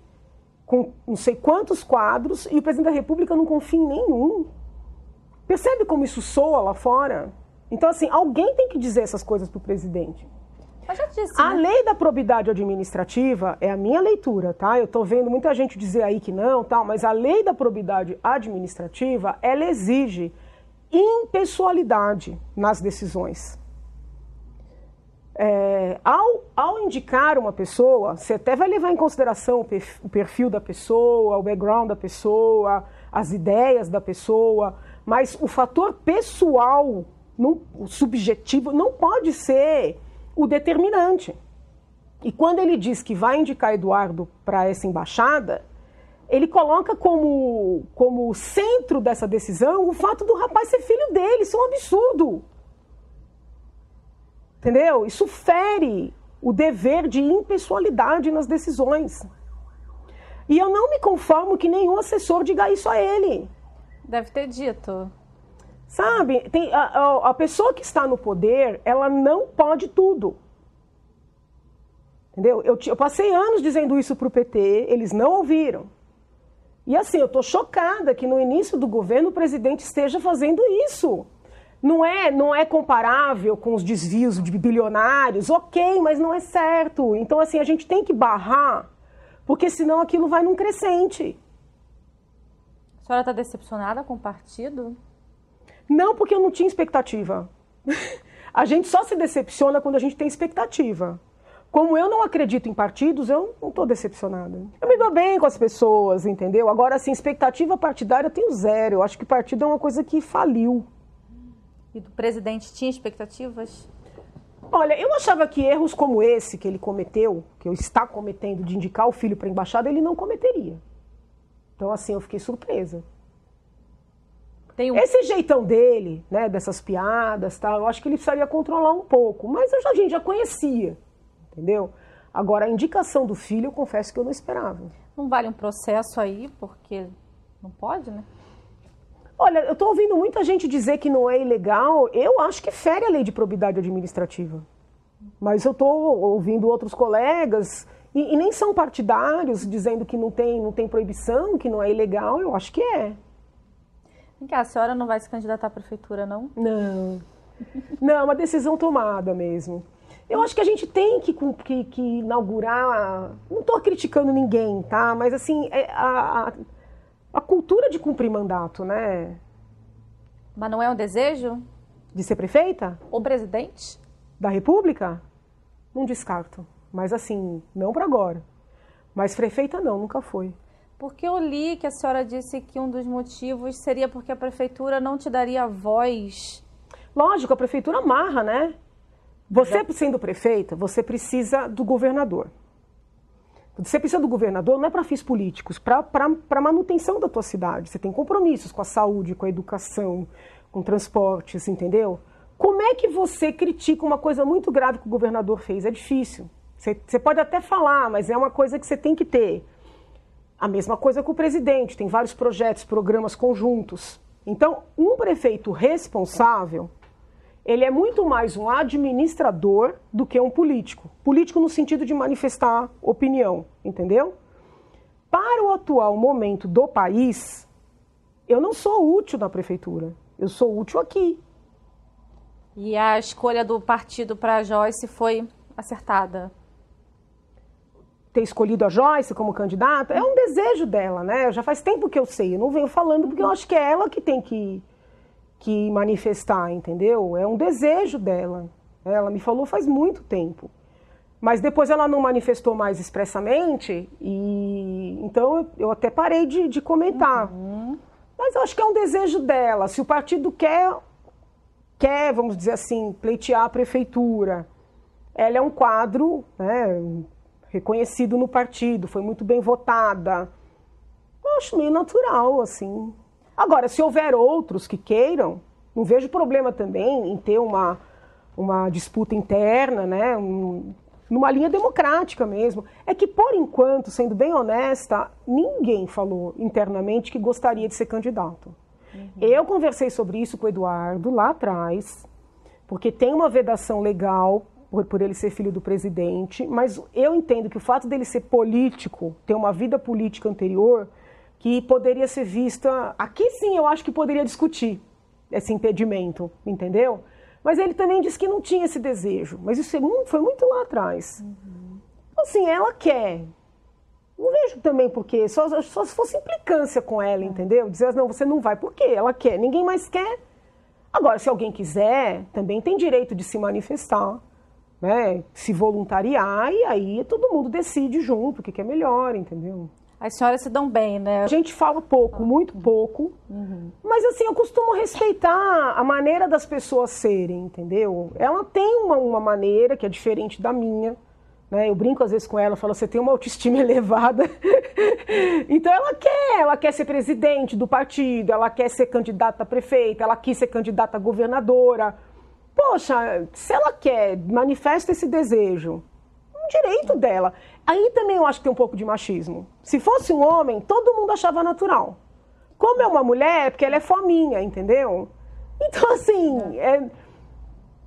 com não sei quantos quadros e o presidente da República não confia em nenhum, percebe como isso soa lá fora? Então, assim, alguém tem que dizer essas coisas para o presidente. Disse, a né? lei da probidade administrativa é a minha leitura, tá? Eu estou vendo muita gente dizer aí que não, tal, mas a lei da probidade administrativa ela exige impessoalidade nas decisões. É, ao, ao, indicar uma pessoa, você até vai levar em consideração o perfil da pessoa, o background da pessoa, as ideias da pessoa, mas o fator pessoal, não, o subjetivo, não pode ser o determinante. E quando ele diz que vai indicar Eduardo para essa embaixada, ele coloca como, como centro dessa decisão o fato do rapaz ser filho dele. Isso é um absurdo. Entendeu? Isso fere o dever de impessoalidade nas decisões. E eu não me conformo que nenhum assessor diga isso a ele. Deve ter dito. Sabe, tem, a, a, pessoa que está no poder, ela não pode tudo. Entendeu? Eu, eu passei anos dizendo isso para o PT, eles não ouviram. E assim, eu estou chocada que no início do governo o presidente esteja fazendo isso não é, não é comparável com os desvios de bilionários, ok, mas não é certo. Então, assim, a gente tem que barrar, porque senão aquilo vai num crescente. A senhora está decepcionada com o partido? Não, porque eu não tinha expectativa. a gente só se decepciona quando a gente tem expectativa. Como eu não acredito em partidos, eu não estou decepcionada. Eu me dou bem com as pessoas, entendeu? Agora, assim, expectativa partidária eu tenho zero. Eu acho que partido é uma coisa que faliu e do presidente tinha expectativas? Olha, eu achava que erros como esse que ele cometeu, que eu está cometendo de indicar o filho para a embaixada, ele não cometeria. Então, assim, eu fiquei surpresa. Um... Esse jeitão dele, né, dessas piadas, tá, eu acho que ele precisaria controlar um pouco, mas eu já, a gente já conhecia, entendeu? Agora, a indicação do filho, eu confesso que eu não esperava. Não vale um processo aí, porque não pode, né? Olha, eu estou ouvindo muita gente dizer que não é ilegal. Eu acho que fere a lei de probidade administrativa. Mas eu estou ouvindo outros colegas, e, e, nem são partidários, dizendo que não tem, não tem proibição, que não é ilegal. Eu acho que é. Vem cá, a senhora não vai se candidatar à prefeitura, não? Não. Não, é uma decisão tomada mesmo. Eu acho que a gente tem que, que, que inaugurar. Não estou criticando ninguém, tá? Mas assim, é a, a, a, cultura de cumprir mandato, né? Mas não é um desejo? De ser prefeita? Ou presidente? Da República? Não descarto. Mas assim, não para agora. Mas prefeita não, nunca foi. Porque eu li que a senhora disse que um dos motivos seria porque a prefeitura não te daria voz. Lógico, a prefeitura amarra, né? Você sendo prefeita, você precisa do governador. Você precisa do governador não é para fins políticos, para manutenção da tua cidade. Você tem compromissos com a saúde, com a educação, com transportes, entendeu? Como é que você critica uma coisa muito grave que o governador fez? É difícil. Você, você pode até falar, mas é uma coisa que você tem que ter. A mesma coisa com o presidente, tem vários projetos, programas conjuntos. Então, um prefeito responsável, ele é muito mais um administrador do que um político. Político no sentido de manifestar opinião, entendeu? Para o atual momento do país, eu não sou útil na prefeitura, eu sou útil aqui. E a escolha do partido para Joyce foi acertada? Ter escolhido a Joyce como candidata é um desejo dela, né? Já faz tempo que eu sei, eu não venho falando porque eu acho que é ela que tem que que manifestar, entendeu? É um desejo dela. Ela me falou faz muito tempo. Mas depois ela não manifestou mais expressamente, e então eu até parei de, de comentar. Uhum. Mas eu acho que é um desejo dela. Se o partido quer, quer, vamos dizer assim, pleitear a prefeitura, ela é um quadro né, reconhecido no partido, foi muito bem votada. Eu acho meio natural, assim. Agora, se houver outros que queiram, não vejo problema também em ter uma, uma disputa interna, né? Um, numa linha democrática mesmo. É que, por enquanto, sendo bem honesta, ninguém falou internamente que gostaria de ser candidato. Uhum. Eu conversei sobre isso com o Eduardo lá atrás, porque tem uma vedação legal por, por, ele ser filho do presidente, mas eu entendo que o fato dele ser político, ter uma vida política anterior, que poderia ser vista. Aqui sim eu acho que poderia discutir esse impedimento, entendeu? Mas ele também disse que não tinha esse desejo. Mas isso foi muito lá atrás. Uhum. Assim, ela quer. Não vejo também porque, só, só se fosse implicância com ela, é. entendeu? Dizer, não, você não vai, por quê? Ela quer, ninguém mais quer. Agora, se alguém quiser, também tem direito de se manifestar, né? se voluntariar, e aí todo mundo decide junto o que é melhor, entendeu? As senhoras se dão bem, né? A gente fala pouco, muito pouco. Uhum. Mas assim, eu costumo respeitar a maneira das pessoas serem, entendeu? Ela tem uma, uma maneira que é diferente da minha. Né? Eu brinco às vezes com ela, falo, você tem uma autoestima (laughs) elevada. então ela quer, ela quer ser presidente do partido, ela quer ser candidata a prefeita, ela quis ser candidata a governadora. Poxa, se ela quer, manifesta esse desejo direito dela. Aí também eu acho que tem um pouco de machismo. Se fosse um homem, todo mundo achava natural. Como é uma mulher, é porque ela é fominha, entendeu? Então, assim, é,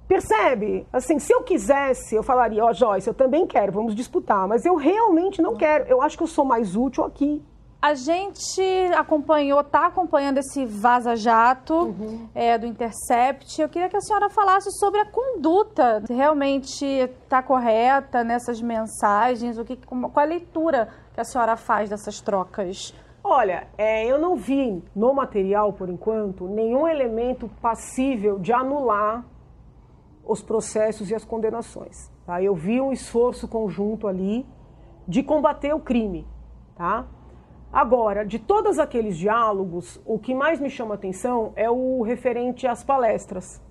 percebe? Assim, se eu quisesse, eu falaria, ó, oh, Joyce, eu também quero, vamos disputar. Mas eu realmente não quero. Eu acho que eu sou mais útil aqui. A gente acompanhou, está acompanhando esse vaza-jato uhum. é, do Intercept. Eu queria que a senhora falasse sobre a conduta, se realmente está correta nessas mensagens, o que, qual a leitura que a senhora faz dessas trocas? Olha, é, eu não vi no material, por enquanto, nenhum elemento passível de anular os processos e as condenações. Tá? Eu vi um esforço conjunto ali de combater o crime, tá? Agora, de todos aqueles diálogos, o que mais me chama atenção é o referente às palestras.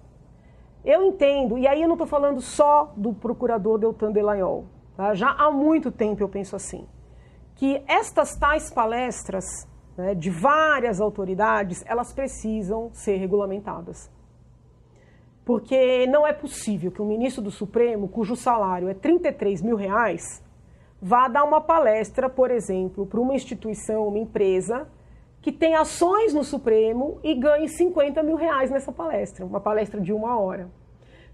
Eu entendo, e aí eu não estou falando só do procurador Deltan Delagnol, tá? já há muito tempo eu penso assim, que estas tais palestras né, de várias autoridades, elas precisam ser regulamentadas. Porque não é possível que um ministro do Supremo, cujo salário é 33 mil reais, vá dar uma palestra, por exemplo, para uma instituição, uma empresa, que tem ações no Supremo e ganhe 50 mil reais nessa palestra, uma palestra de uma hora.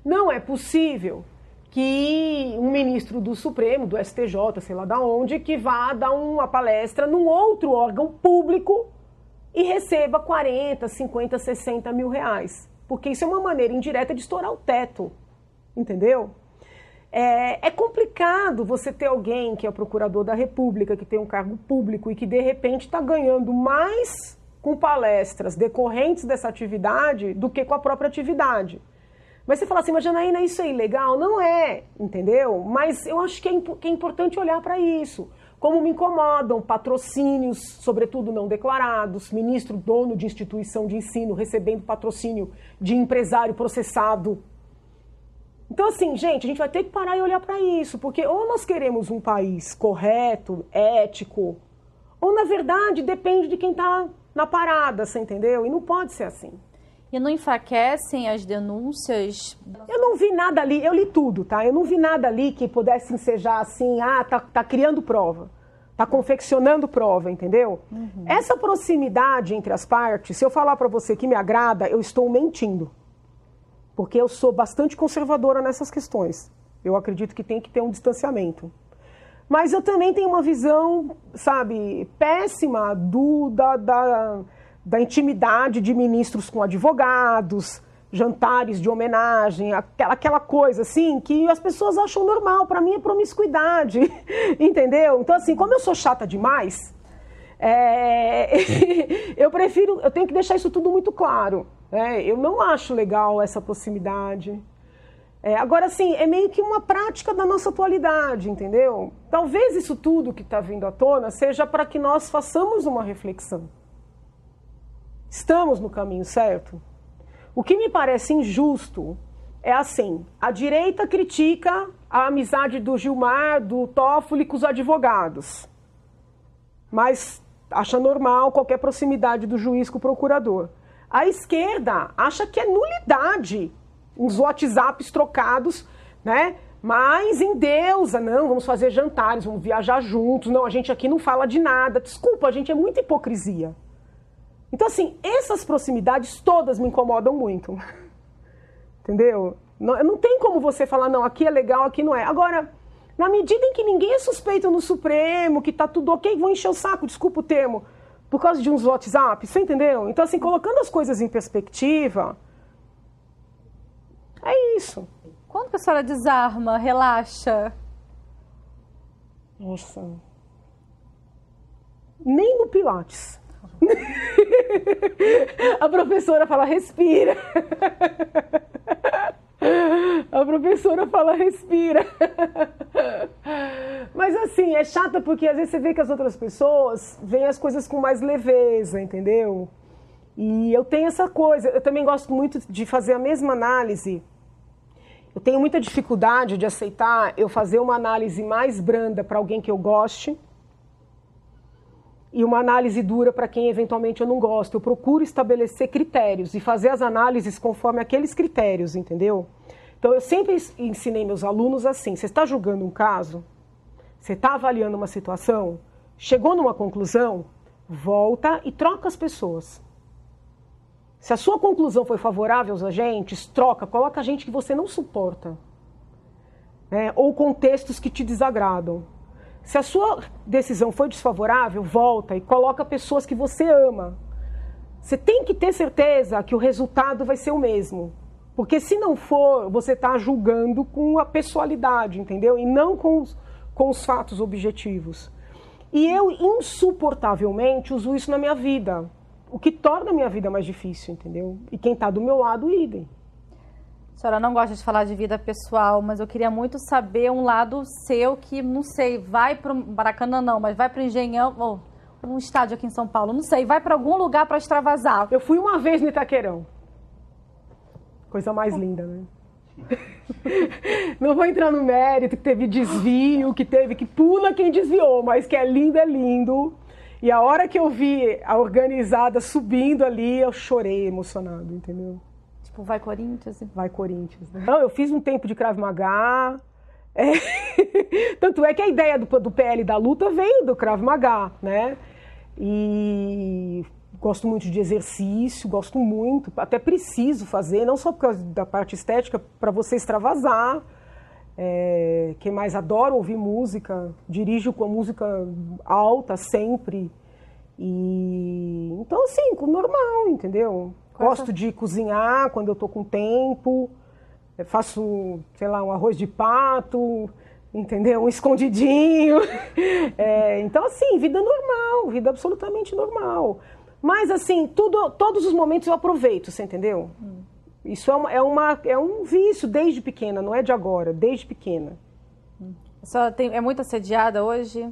Não é possível que um ministro do Supremo, do STJ, sei lá da onde, que vá dar uma palestra num outro órgão público e receba 40, 50, 60 mil reais. Porque isso é uma maneira indireta de estourar o teto. Entendeu? É, é, complicado você ter alguém que é procurador da República, que tem um cargo público e que de repente está ganhando mais com palestras decorrentes dessa atividade do que com a própria atividade. Mas você fala assim, mas Janaína, isso é ilegal? Não é, entendeu? Mas eu acho que é, que é importante olhar para isso. Como me incomodam patrocínios, sobretudo não declarados, ministro dono de instituição de ensino recebendo patrocínio de empresário processado então, assim, gente, a gente vai ter que parar e olhar para isso, porque ou nós queremos um país correto, ético, ou na verdade depende de quem está na parada, você entendeu? E não pode ser assim. E não enfraquecem as denúncias? Eu não vi nada ali, eu li tudo, tá? Eu não vi nada ali que pudesse ensejar assim, ah, tá, tá criando prova, tá confeccionando prova, entendeu? Uhum. Essa proximidade entre as partes, se eu falar para você que me agrada, eu estou mentindo porque eu sou bastante conservadora nessas questões. Eu acredito que tem que ter um distanciamento. Mas eu também tenho uma visão, sabe, péssima do, da, da, da intimidade de ministros com advogados, jantares de homenagem, aquela, aquela coisa assim que as pessoas acham normal. Para mim é promiscuidade, (laughs) entendeu? Então, assim, como eu sou chata demais, é... (laughs) eu prefiro, eu tenho que deixar isso tudo muito claro. É, eu não acho legal essa proximidade. É, agora, sim, é meio que uma prática da nossa atualidade, entendeu? Talvez isso tudo que está vindo à tona seja para que nós façamos uma reflexão. Estamos no caminho certo? O que me parece injusto é assim: a direita critica a amizade do Gilmar, do Toffoli com os advogados, mas acha normal qualquer proximidade do juiz com o procurador. A esquerda acha que é nulidade uns WhatsApps trocados, né? Mas em deusa, não, vamos fazer jantares, vamos viajar juntos. Não, a gente aqui não fala de nada. Desculpa, a gente é muita hipocrisia. Então, assim, essas proximidades todas me incomodam muito. (laughs) Entendeu? Não, não tem como você falar, não, aqui é legal, aqui não é. Agora, na medida em que ninguém é suspeito no Supremo, que tá tudo ok, vão encher o saco, desculpa o termo por causa de uns WhatsApp, você entendeu? Então, assim, colocando as coisas em perspectiva, é isso. Quando que a senhora desarma, relaxa? Nossa. Nem no Pilates. (laughs) a professora fala, respira. (laughs) A professora fala, respira. Mas assim, é chata porque às vezes você vê que as outras pessoas veem as coisas com mais leveza, entendeu? E eu tenho essa coisa, eu também gosto muito de fazer a mesma análise. Eu tenho muita dificuldade de aceitar eu fazer uma análise mais branda para alguém que eu goste e uma análise dura para quem eventualmente eu não gosto. Eu procuro estabelecer critérios e fazer as análises conforme aqueles critérios, entendeu? Então eu sempre ensinei meus alunos assim: você está julgando um caso, você está avaliando uma situação, chegou numa conclusão, volta e troca as pessoas. Se a sua conclusão foi favorável aos agentes, troca, coloca gente que você não suporta. Né? Ou contextos que te desagradam. Se a sua decisão foi desfavorável, volta e coloca pessoas que você ama. Você tem que ter certeza que o resultado vai ser o mesmo. Porque se não for, você está julgando com a pessoalidade, entendeu? E não com os, com os fatos objetivos. E eu, insuportavelmente, uso isso na minha vida. O que torna a minha vida mais difícil, entendeu? E quem está do meu lado, idem. A senhora não gosta de falar de vida pessoal, mas eu queria muito saber um lado seu que, não sei, vai para o Maracanã não, mas vai para o Engenhão, ou um estádio aqui em São Paulo, não sei, vai para algum lugar para extravasar. Eu fui uma vez no Itaquerão. Coisa mais linda, né? (laughs) não vou entrar no mérito que teve desvio, que teve que pula quem desviou, mas que é lindo, é lindo. E a hora que eu vi a organizada subindo ali, eu chorei emocionado, entendeu? Tipo, vai Corinthians? Vai Corinthians. Né? Não, eu fiz um tempo de Krav Maga. (laughs) É... Tanto é que a ideia do, do PL da luta veio do Krav Maga, né? E gosto muito de exercício, gosto muito, até preciso fazer, não só por causa da parte estética, para você extravasar. É, quem mais adora ouvir música, dirijo com a música alta sempre. E então assim, normal, entendeu? Gosto de cozinhar quando eu tô com tempo. Eu faço, sei lá, um arroz de pato, entendeu? Um escondidinho. (laughs) É, então, assim, vida normal, vida absolutamente normal. Mas, assim, tudo, todos os momentos eu aproveito, você entendeu? Hum. Isso é, uma, é, uma, é um vício desde pequena, não é de agora, desde pequena. Hum. Só tem, é muito assediada hoje?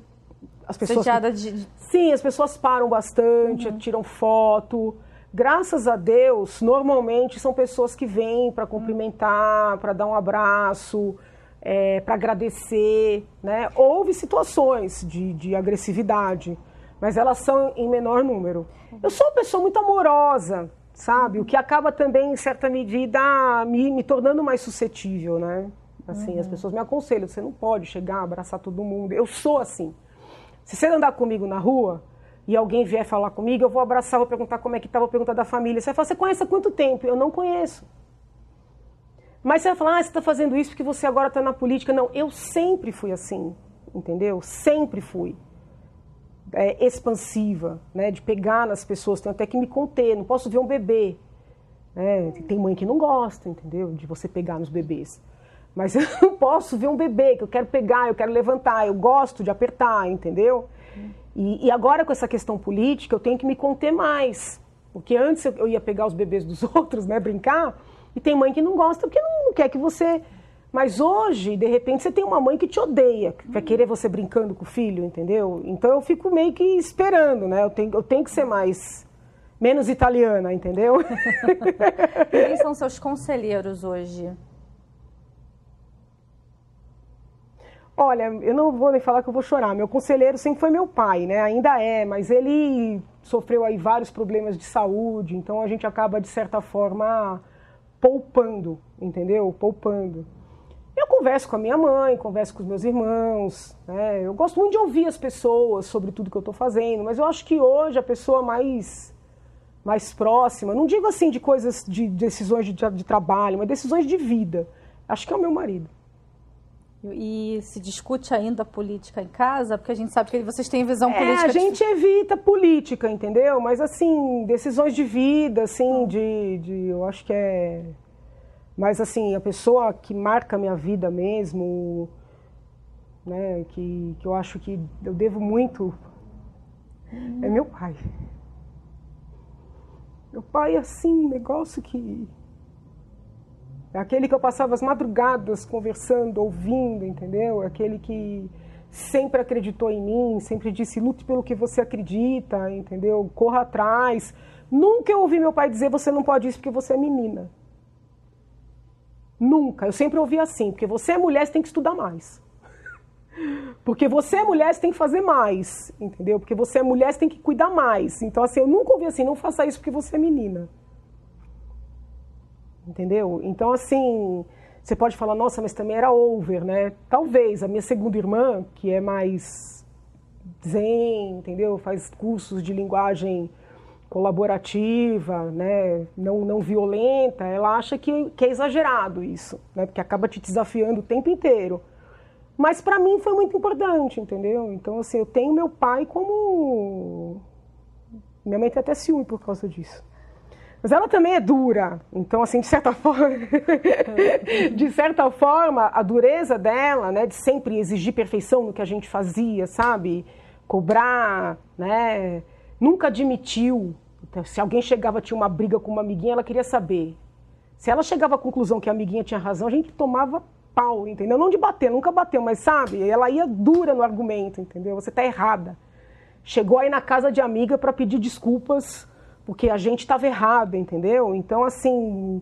As pessoas, assediada de... Sim, as pessoas param bastante, uhum. tiram foto. Graças a Deus, normalmente são pessoas que vêm para cumprimentar, para dar um abraço, é, para agradecer. Né? Houve situações de, de agressividade, mas elas são em menor número. Eu sou uma pessoa muito amorosa, sabe? O que acaba também, em certa medida, me, me tornando mais suscetível, né? Assim, uhum. as pessoas me aconselham, você não pode chegar, abraçar todo mundo. Eu sou assim. Se você andar comigo na rua, e alguém vier falar comigo, eu vou abraçar, vou perguntar como é que está, vou perguntar da família. Você vai falar, você conhece há quanto tempo? Eu não conheço. Mas você vai falar, ah, você está fazendo isso porque você agora está na política. Não, eu sempre fui assim, entendeu? Sempre fui. É, expansiva, né? De pegar nas pessoas, tenho até que me conter, não posso ver um bebê. Né? Tem mãe que não gosta, entendeu? De você pegar nos bebês. Mas (laughs) eu não posso ver um bebê que eu quero pegar, eu quero levantar, eu gosto de apertar, entendeu? E, e, agora com essa questão política, eu tenho que me conter mais. Porque antes eu ia pegar os bebês dos (laughs) outros, né, brincar, e tem mãe que não gosta porque não quer que você. Mas hoje, de repente, você tem uma mãe que te odeia, que vai querer você brincando com o filho, entendeu? Então eu fico meio que esperando, né? Eu tenho, eu tenho que ser mais. menos italiana, entendeu? (laughs) Quem são seus conselheiros hoje? Olha, eu não vou nem falar que eu vou chorar. Meu conselheiro sempre foi meu pai, né? Ainda é, mas ele sofreu aí vários problemas de saúde, então a gente acaba de certa forma poupando, entendeu? Poupando. Eu converso com a minha mãe, converso com os meus irmãos, né? Eu gosto muito de ouvir as pessoas sobre tudo que eu estou fazendo, mas eu acho que hoje a pessoa mais mais próxima, não digo assim de coisas de decisões de, de trabalho, mas decisões de vida. Acho que é o meu marido. E se discute ainda política em casa, porque a gente sabe que vocês têm visão é, política. A gente evita política, entendeu? Mas assim, decisões de vida, assim, de, de. Eu acho que é. Mas assim, a pessoa que marca a minha vida mesmo, né, que, que eu acho que eu devo muito, é meu pai. Meu pai, assim, um negócio que é aquele que eu passava as madrugadas conversando, ouvindo, entendeu? É aquele que sempre acreditou em mim, sempre disse lute pelo que você acredita, entendeu? Corra atrás. Nunca eu ouvi meu pai dizer você não pode isso porque você é menina. Nunca. Eu sempre ouvi assim, porque você é mulher, você tem que estudar mais. (laughs) Porque você é mulher, você tem que fazer mais, entendeu? Porque você é mulher, você tem que cuidar mais. Então, assim, eu nunca ouvi assim, não faça isso porque você é menina entendeu? Então, assim, você pode falar, nossa, mas também era over, né? Talvez. A minha segunda irmã, que é mais zen, entendeu? Faz cursos de linguagem colaborativa, né? não, não violenta, ela acha que, que é exagerado isso, né? Porque acaba te desafiando o tempo inteiro. Mas para mim foi muito importante, entendeu? Então, assim, eu tenho meu pai como. Minha mãe tem até ciúme por causa disso. Mas ela também é dura. Então, assim, de certa (laughs) forma, de certa forma, a dureza dela, né, de sempre exigir perfeição no que a gente fazia, sabe? Cobrar, né? Nunca admitiu. Então, se alguém chegava, tinha uma briga com uma amiguinha, ela queria saber. Se ela chegava à conclusão que a amiguinha tinha razão, a gente tomava pau, entendeu? Não de bater, nunca bateu, mas sabe? Ela ia dura no argumento, entendeu? Você tá errada. Chegou aí na casa de amiga para pedir desculpas porque a gente estava errado, entendeu? Então, assim,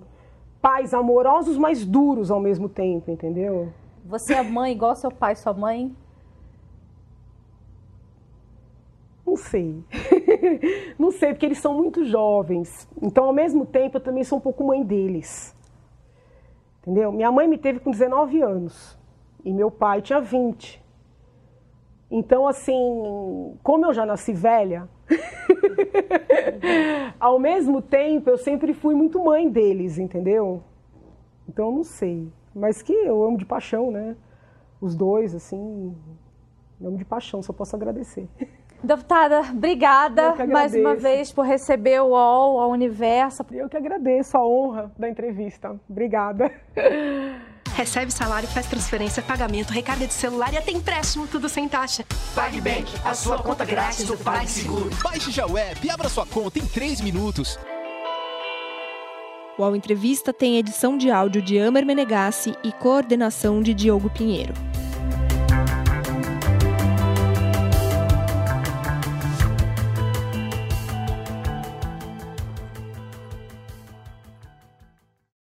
pais amorosos, mas duros ao mesmo tempo, entendeu? Você é mãe igual seu pai, sua mãe? Não sei. (laughs) Não sei, porque eles são muito jovens. Então, ao mesmo tempo, eu também sou um pouco mãe deles. Entendeu? Minha mãe me teve com 19 anos e meu pai tinha 20. Então, assim, como eu já nasci velha, (laughs) (laughs) Ao mesmo tempo, eu sempre fui muito mãe deles, entendeu? Então, não sei. Mas que eu amo de paixão, né? Os dois, assim, amo de paixão, só posso agradecer. (laughs) Deputada, obrigada mais uma vez por receber o UOL, a Universo. Eu que agradeço a honra da entrevista. Obrigada. (laughs) Recebe salário, faz transferência, pagamento, recarga de celular e até empréstimo, tudo sem taxa. PagBank, a sua conta grátis do PagSeguro. Baixe já o app e abra sua conta em 3 minutos. O UOL Entrevista tem edição de áudio de Amer Menegassi e coordenação de Diogo Pinheiro.